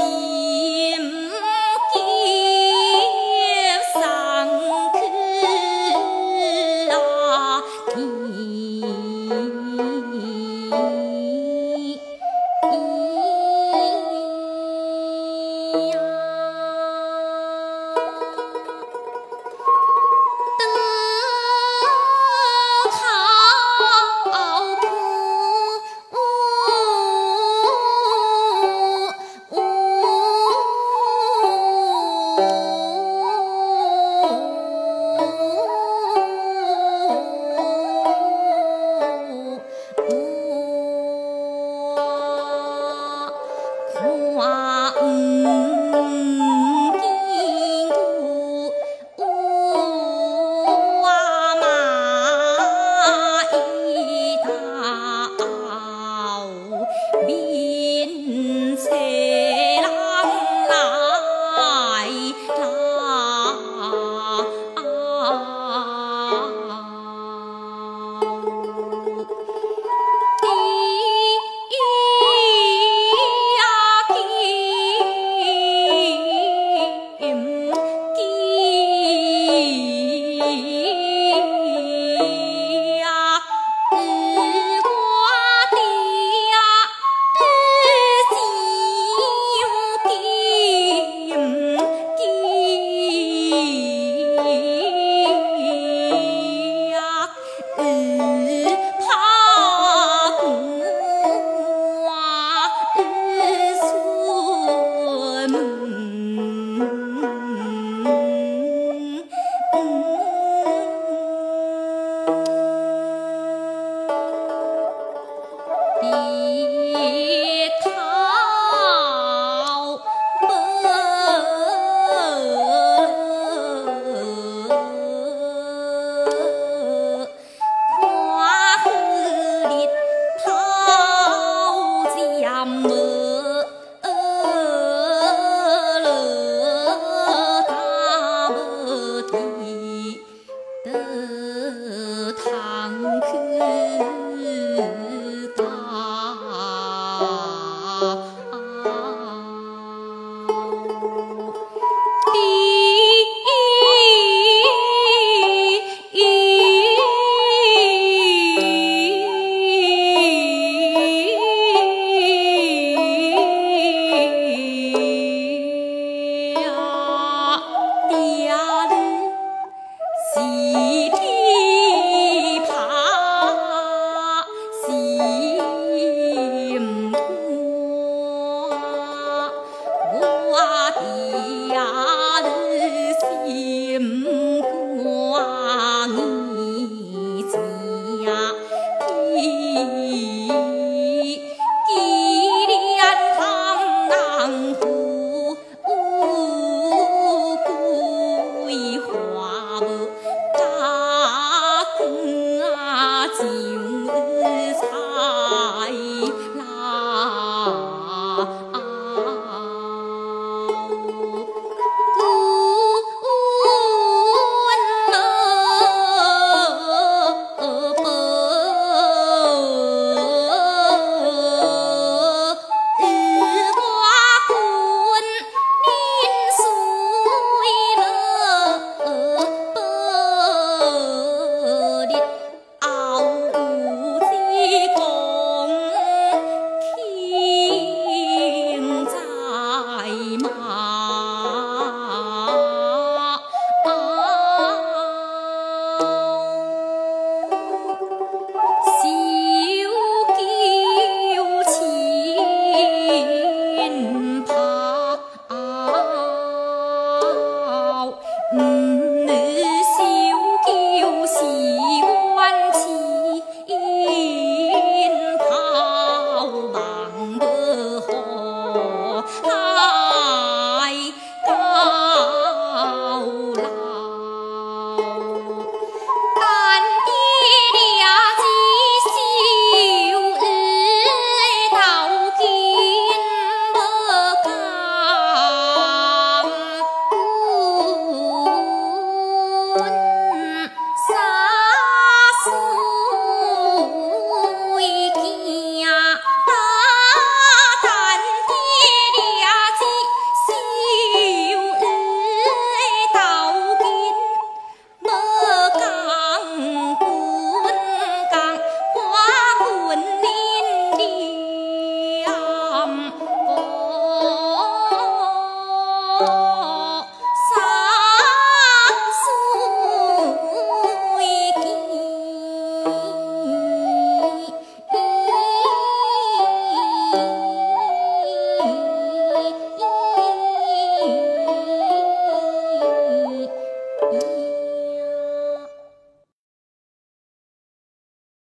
欢喜。time. 嗯。